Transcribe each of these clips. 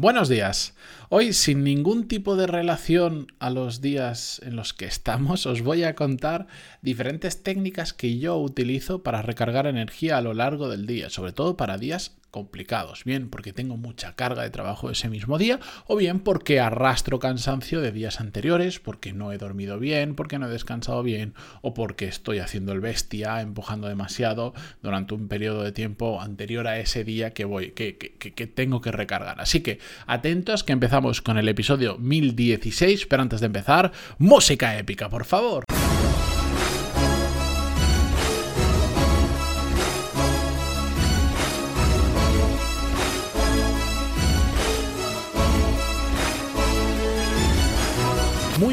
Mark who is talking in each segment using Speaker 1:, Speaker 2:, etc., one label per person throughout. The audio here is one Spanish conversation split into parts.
Speaker 1: Buenos días. Hoy, sin ningún tipo de relación a los días en los que estamos, os voy a contar diferentes técnicas que yo utilizo para recargar energía a lo largo del día, sobre todo para días complicados, bien porque tengo mucha carga de trabajo ese mismo día o bien porque arrastro cansancio de días anteriores, porque no he dormido bien, porque no he descansado bien o porque estoy haciendo el bestia, empujando demasiado durante un periodo de tiempo anterior a ese día que voy que, que tengo que recargar. Así que atentos que empezamos con el episodio 1016, pero antes de empezar, música épica, por favor.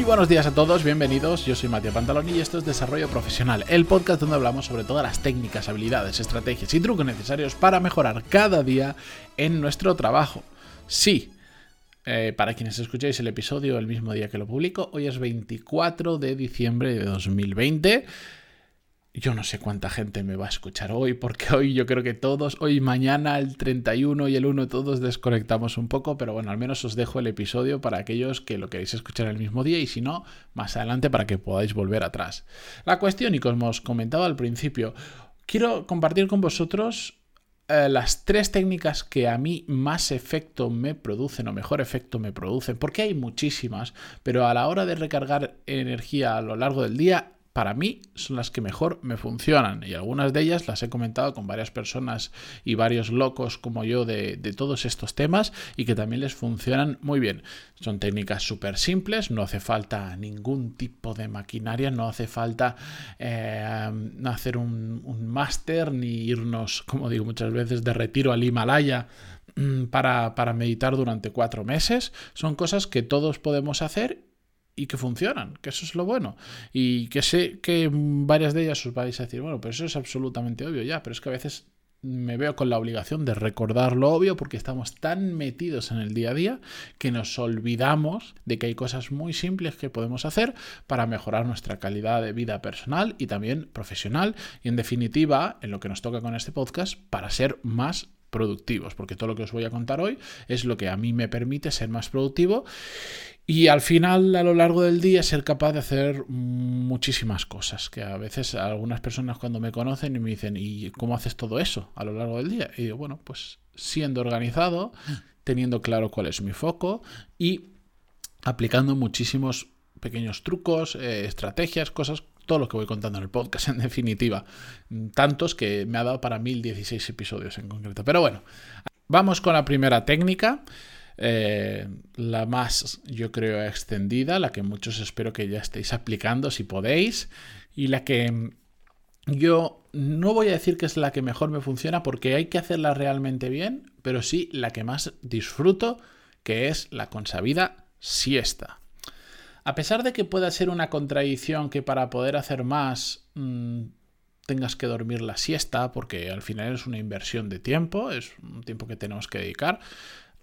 Speaker 1: Buenos días a todos, bienvenidos. Yo soy Matías Pantaloni y esto es Desarrollo Profesional, el podcast donde hablamos sobre todas las técnicas, habilidades, estrategias y trucos necesarios para mejorar cada día en nuestro trabajo. Sí, eh, para quienes escucháis el episodio el mismo día que lo publico, hoy es 24 de diciembre de 2020. Yo no sé cuánta gente me va a escuchar hoy, porque hoy yo creo que todos, hoy mañana, el 31 y el 1, todos desconectamos un poco, pero bueno, al menos os dejo el episodio para aquellos que lo queréis escuchar el mismo día y si no, más adelante para que podáis volver atrás. La cuestión, y como os comentaba al principio, quiero compartir con vosotros eh, las tres técnicas que a mí más efecto me producen o mejor efecto me producen, porque hay muchísimas, pero a la hora de recargar energía a lo largo del día para mí son las que mejor me funcionan y algunas de ellas las he comentado con varias personas y varios locos como yo de, todos estos temas y que también les funcionan muy bien. Son técnicas súper simples, no hace falta ningún tipo de maquinaria, no hace falta eh, hacer un, máster ni irnos, como digo muchas veces, de retiro al Himalaya mm, para meditar durante cuatro meses. Son cosas que todos podemos hacer y que funcionan, que eso es lo bueno. Y que sé que varias de ellas os vais a decir, bueno, pero eso es absolutamente obvio ya, pero es que a veces me veo con la obligación de recordar lo obvio porque estamos tan metidos en el día a día que nos olvidamos de que hay cosas muy simples que podemos hacer para mejorar nuestra calidad de vida personal y también profesional y en definitiva, en lo que nos toca con este podcast, para ser más productivos, porque todo lo que os voy a contar hoy es lo que a mí me permite ser más productivo y al final, a lo largo del día, ser capaz de hacer muchísimas cosas. Que a veces algunas personas cuando me conocen y me dicen, ¿y cómo haces todo eso a lo largo del día? Y digo, bueno, pues siendo organizado, teniendo claro cuál es mi foco y aplicando muchísimos pequeños trucos, eh, estrategias, cosas, todo lo que voy contando en el podcast, en definitiva. Tantos que me ha dado para 1016 episodios en concreto. Pero bueno, vamos con la primera técnica. Eh, la más, yo creo, extendida, la que muchos espero que ya estéis aplicando si podéis, y la que yo no voy a decir que es la que mejor me funciona porque hay que hacerla realmente bien, pero sí la que más disfruto, que es la consabida siesta. A pesar de que pueda ser una contradicción que para poder hacer más mm, tengas que dormir la siesta, porque al final es una inversión de tiempo, es un tiempo que tenemos que dedicar,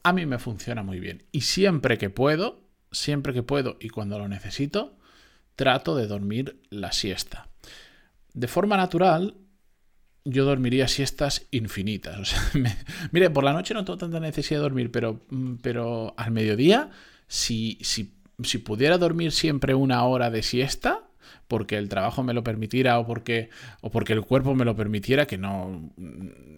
Speaker 1: a mí me funciona muy bien. Y siempre que puedo, siempre que puedo y cuando lo necesito, trato de dormir la siesta. De forma natural, yo dormiría siestas infinitas. mire, por la noche no tengo tanta necesidad de dormir, pero, mm, pero al mediodía, si, si, si pudiera dormir siempre una hora de siesta, porque el trabajo me lo permitiera o porque, o porque el cuerpo me lo permitiera, que no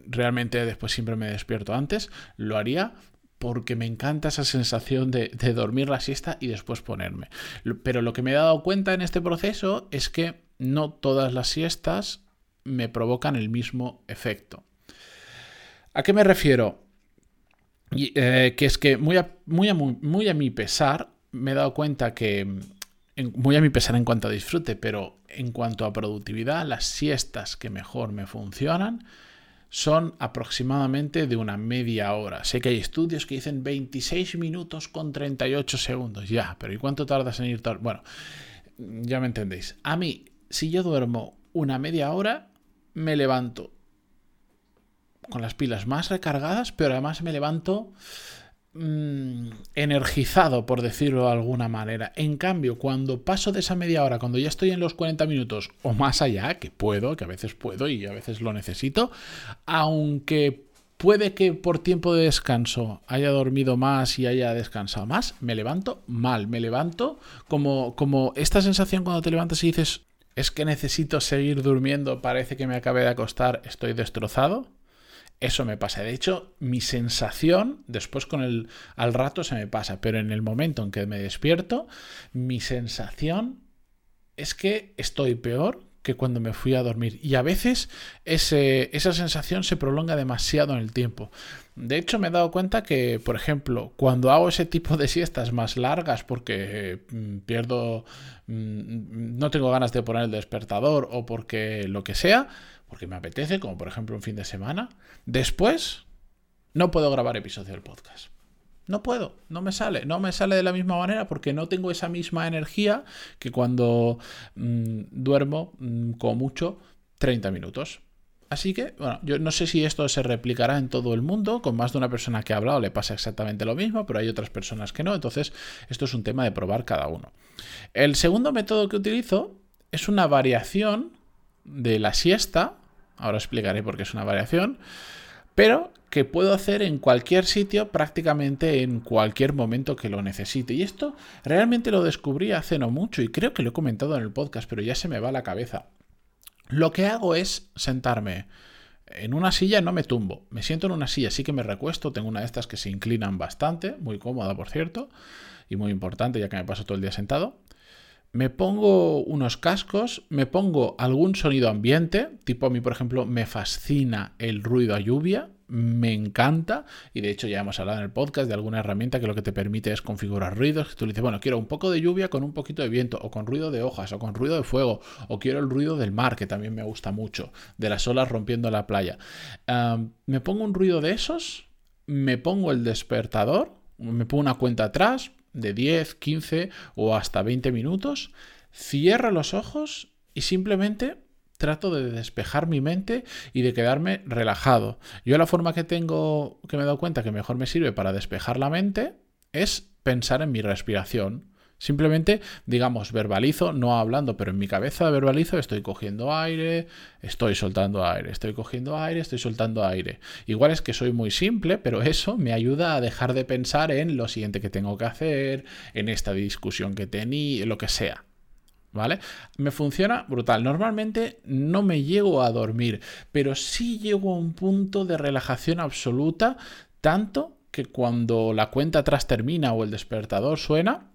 Speaker 1: realmente después siempre me despierto antes, lo haría porque me encanta esa sensación de, dormir la siesta y después ponerme. Pero lo que me he dado cuenta en este proceso es que no todas las siestas me provocan el mismo efecto. ¿A qué me refiero? Eh, que es que muy, muy a mi pesar me he dado cuenta que, muy a mi pesar en cuanto a disfrute, pero en cuanto a productividad, las siestas que mejor me funcionan son aproximadamente de una media hora. Sé que hay estudios que dicen 26 minutos con 38 segundos. Ya, pero ¿y cuánto tardas en ir? Bueno, ya me entendéis. A mí, si yo duermo una media hora, me levanto con las pilas más recargadas, pero además me levanto Mm, energizado, por decirlo de alguna manera. En cambio, cuando paso de esa media hora, cuando ya estoy en los 40 minutos o más allá, que puedo, que a veces puedo y a veces lo necesito, aunque Puede que por tiempo de descanso haya dormido más y haya descansado más. Me levanto mal, me levanto como, como esta sensación cuando te levantas y dices, es que necesito seguir durmiendo, parece que me acabe de acostar, estoy destrozado. Eso me pasa. De hecho, mi sensación, después con el al rato se me pasa, pero en el momento en que me despierto, mi sensación es que estoy peor que cuando me fui a dormir. Y a veces esa sensación se prolonga demasiado en el tiempo. De hecho, me he dado cuenta que, por ejemplo, cuando hago ese tipo de siestas más largas porque mm, pierdo, mm, no tengo ganas de poner el despertador o porque lo que sea, porque me apetece, como por ejemplo un fin de semana, después no puedo grabar episodio del podcast. No puedo, no me sale, no me sale de la misma manera porque no tengo esa misma energía que cuando mm, duermo mm, con mucho 30 minutos. Así que, bueno, yo no sé si esto se replicará en todo el mundo, con más de una persona que ha hablado le pasa exactamente lo mismo, pero hay otras personas que no, entonces esto es un tema de probar cada uno. El segundo método que utilizo es una variación de la siesta, ahora explicaré por qué es una variación, pero que puedo hacer en cualquier sitio, prácticamente en cualquier momento que lo necesite. Y esto realmente lo descubrí hace no mucho y creo que lo he comentado en el podcast, pero ya se me va la cabeza. Lo que hago es sentarme en una silla, no me tumbo, me siento en una silla, sí que me recuesto, tengo una de estas que se inclinan bastante, muy cómoda por cierto, y muy importante ya que me paso todo el día sentado me pongo unos cascos, me pongo algún sonido ambiente, tipo a mí por ejemplo me fascina el ruido a lluvia, me encanta y de hecho ya hemos hablado en el podcast de alguna herramienta que lo que te permite es configurar ruidos, que tú le dices, bueno, quiero un poco de lluvia con un poquito de viento o con ruido de hojas o con ruido de fuego o quiero el ruido del mar, que también me gusta mucho, de las olas rompiendo la playa. me pongo un ruido de esos, me pongo el despertador, me pongo una cuenta atrás, de 10, 15 o hasta 20 minutos, cierro los ojos y simplemente trato de despejar mi mente y de quedarme relajado. Yo la forma que tengo, que me he dado cuenta que mejor me sirve para despejar la mente es pensar en mi respiración. Simplemente, digamos, verbalizo, no hablando, pero en mi cabeza verbalizo, estoy cogiendo aire, estoy soltando aire, estoy cogiendo aire, estoy soltando aire. Igual es que soy muy simple, pero eso me ayuda a dejar de pensar en lo siguiente que tengo que hacer, en esta discusión que tenía, lo que sea. ¿Vale? Me funciona brutal. Normalmente no me llego a dormir, pero sí llego a un punto de relajación absoluta, tanto que cuando la cuenta atrás termina o el despertador suena,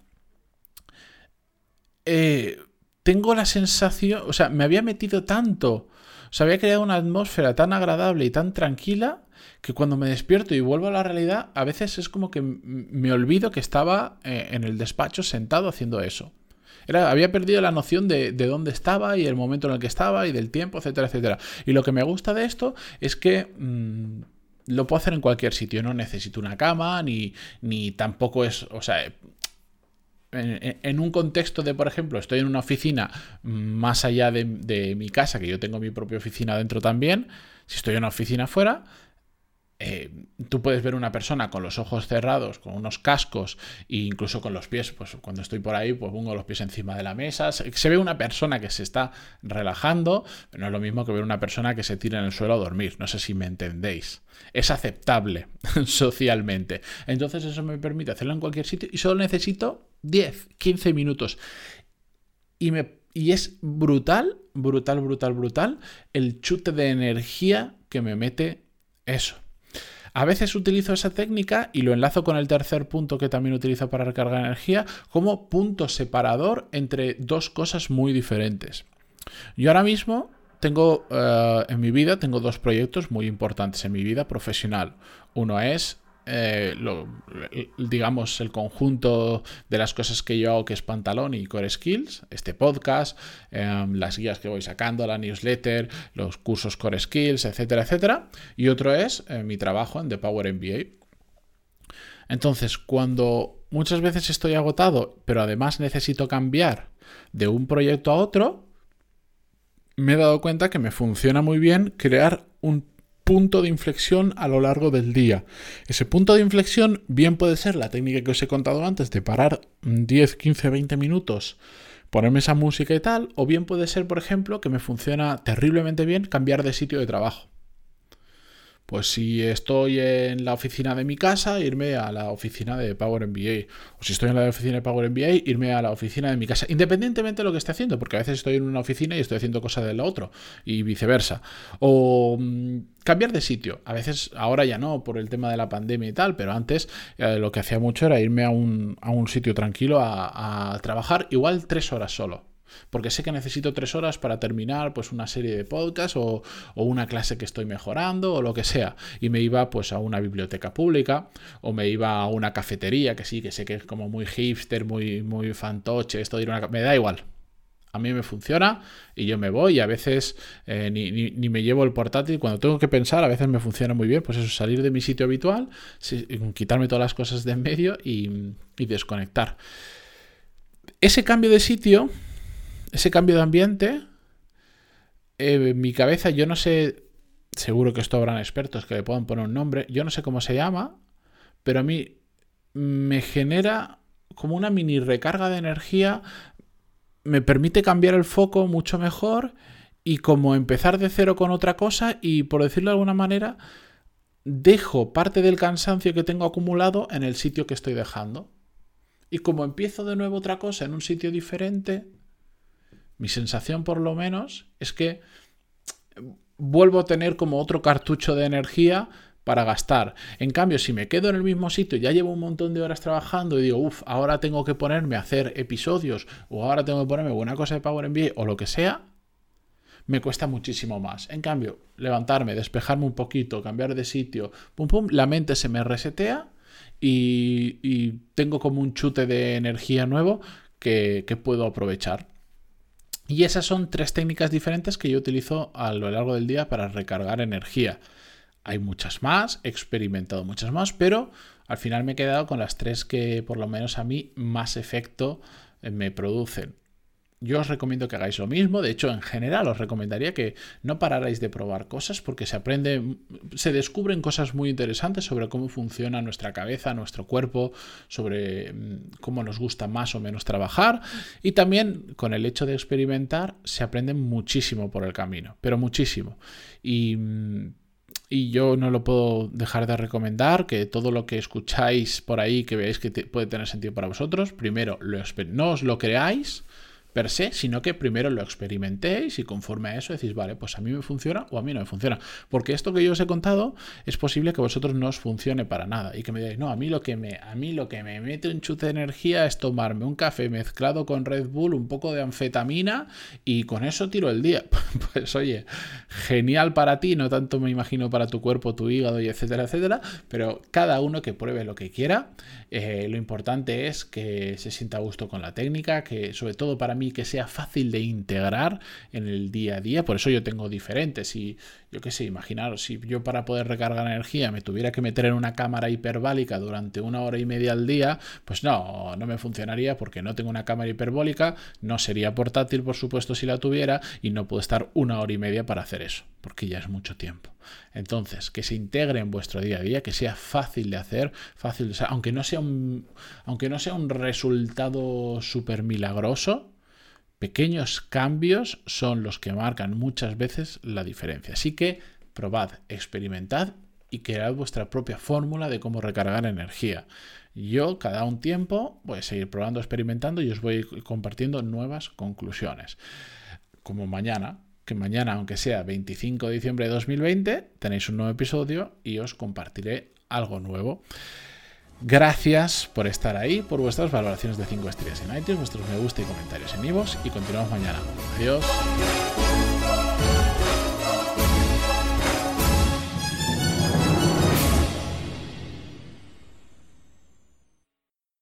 Speaker 1: eh, tengo la sensación, o sea, me había metido tanto, o sea, había creado una atmósfera tan agradable y tan tranquila que cuando me despierto y vuelvo a la realidad, a veces es como que me olvido que estaba eh, en el despacho sentado haciendo eso. Era, había perdido la noción de, dónde estaba y el momento en el que estaba y del tiempo, etcétera, etcétera. Y lo que me gusta de esto es que mm, lo puedo hacer en cualquier sitio. No necesito una cama, ni, ni tampoco es. O sea, en, un contexto de, por ejemplo, estoy en una oficina más allá de, mi casa, que yo tengo mi propia oficina dentro también, si estoy en una oficina afuera, eh, tú puedes ver una persona con los ojos cerrados, con unos cascos e incluso con los pies, pues cuando estoy por ahí, pues pongo los pies encima de la mesa. Se, ve una persona que se está relajando, no es lo mismo que ver una persona que se tira en el suelo a dormir. No sé si me entendéis. Es aceptable socialmente. Entonces eso me permite hacerlo en cualquier sitio y solo necesito 10, 15 minutos. Y, me, y es brutal, brutal, brutal, brutal el chute de energía que me mete eso. A veces utilizo esa técnica y lo enlazo con el tercer punto que también utilizo para recargar energía como punto separador entre dos cosas muy diferentes. Yo ahora mismo tengo eh, en mi vida tengo dos proyectos muy importantes en mi vida profesional. Uno es eh, digamos, el conjunto de las cosas que yo hago, que es Pantalón y Core Skills, este podcast, em, las guías que voy sacando, la newsletter, los cursos Core Skills, etcétera, etcétera. Y otro es eh, mi trabajo en The Power MBA. Entonces, cuando muchas veces estoy agotado, pero además necesito cambiar de un proyecto a otro, me he dado cuenta que me funciona muy bien crear un punto de inflexión a lo largo del día. Ese punto de inflexión bien puede ser la técnica que os he contado antes de parar 10, 15, 20 minutos, ponerme esa música y tal, o bien puede ser, por ejemplo, que me funciona terriblemente bien cambiar de sitio de trabajo. Pues si estoy en la oficina de mi casa, irme a la oficina de Power MBA. O si estoy en la oficina de Power MBA, irme a la oficina de mi casa. Independientemente de lo que esté haciendo, porque a veces estoy en una oficina y estoy haciendo cosas de la otra. Y viceversa. O mm, cambiar de sitio. A veces, ahora ya no, por el tema de la pandemia y tal, pero antes eh, lo que hacía mucho era irme a un, sitio tranquilo a trabajar, igual tres horas solo porque sé que necesito tres horas para terminar pues una serie de podcasts o, una clase que estoy mejorando o lo que sea. Y me iba pues a una biblioteca pública o me iba a una cafetería, que sí, que sé que es como muy hipster, muy, muy fantoche, esto de ir a una... Me da igual. A mí me funciona y yo me voy y a veces eh, ni, me llevo el portátil. Cuando tengo que pensar, a veces me funciona muy bien. Pues eso, salir de mi sitio habitual, quitarme todas las cosas de en medio y, y desconectar. Ese cambio de sitio ese cambio de ambiente, eh, en mi cabeza yo no sé, seguro que esto habrán expertos que le puedan poner un nombre, yo no sé cómo se llama, pero a mí me genera como una mini recarga de energía, me permite cambiar el foco mucho mejor y como empezar de cero con otra cosa y por decirlo de alguna manera, dejo parte del cansancio que tengo acumulado en el sitio que estoy dejando. Y como empiezo de nuevo otra cosa en un sitio diferente, mi sensación por lo menos es que vuelvo a tener como otro cartucho de energía para gastar. En cambio, si me quedo en el mismo sitio, ya llevo un montón de horas trabajando y digo, uff, ahora tengo que ponerme a hacer episodios o ahora tengo que ponerme buena cosa de Power MBA o lo que sea, me cuesta muchísimo más. En cambio, levantarme, despejarme un poquito, cambiar de sitio, pum pum, la mente se me resetea y, tengo como un chute de energía nuevo que puedo aprovechar. Y esas son tres técnicas diferentes que yo utilizo a lo largo del día para recargar energía. Hay muchas más, he experimentado muchas más, pero al final me he quedado con las tres que por lo menos a mí más efecto eh, me producen. Yo os recomiendo que hagáis lo mismo. De hecho, en general os recomendaría que no pararais de probar cosas porque se aprende, se descubren cosas muy interesantes sobre cómo funciona nuestra cabeza, nuestro cuerpo, sobre mm, cómo nos gusta más o menos trabajar. Y también con el hecho de experimentar se aprende muchísimo por el camino, pero muchísimo. Y mm, y yo no lo puedo dejar de recomendar, que todo lo que escucháis por ahí, que veáis que puede tener sentido para vosotros, primero no os lo creáis, per se, sino que primero lo experimentéis y conforme a eso decís, vale, pues a mí me funciona o a mí no me funciona. Porque esto que yo os he contado es posible que vosotros no os funcione para nada y que me digáis, no, a mí lo que me, a mí lo que me mete un chute de energía es tomarme un café mezclado con Red Bull, un poco de anfetamina y con eso tiro el día. pues oye, genial para ti, no tanto me imagino para tu cuerpo, tu hígado y etcétera, etcétera, pero cada uno que pruebe lo que quiera. Eh, lo importante es que se sienta a gusto con la técnica, que sobre todo para mí que sea fácil de integrar en el día a día. Por eso yo tengo diferentes. Y yo qué sé, imaginaros, si yo para poder recargar energía me tuviera que meter en una cámara hiperbólica durante una hora y media al día, pues no, no me funcionaría porque no tengo una cámara hiperbólica, no sería portátil, por supuesto, si la tuviera, y no puedo estar una hora y media para hacer eso, porque ya es mucho tiempo. Entonces, que se integre en vuestro día a día, que sea fácil de hacer, fácil, aunque no sea un, aunque no sea un resultado súper milagroso, Pequeños cambios son los que marcan muchas veces la diferencia. Así que probad, experimentad y cread vuestra propia fórmula de cómo recargar energía. Yo cada un tiempo voy a seguir probando, experimentando y os voy compartiendo nuevas conclusiones. Como mañana, que mañana, aunque sea 25 de diciembre de 2020, tenéis un nuevo episodio y os compartiré algo nuevo. Gracias por estar ahí, por vuestras valoraciones de 5 estrellas en iTunes, vuestros me gusta y comentarios en vivos y continuamos mañana. Adiós.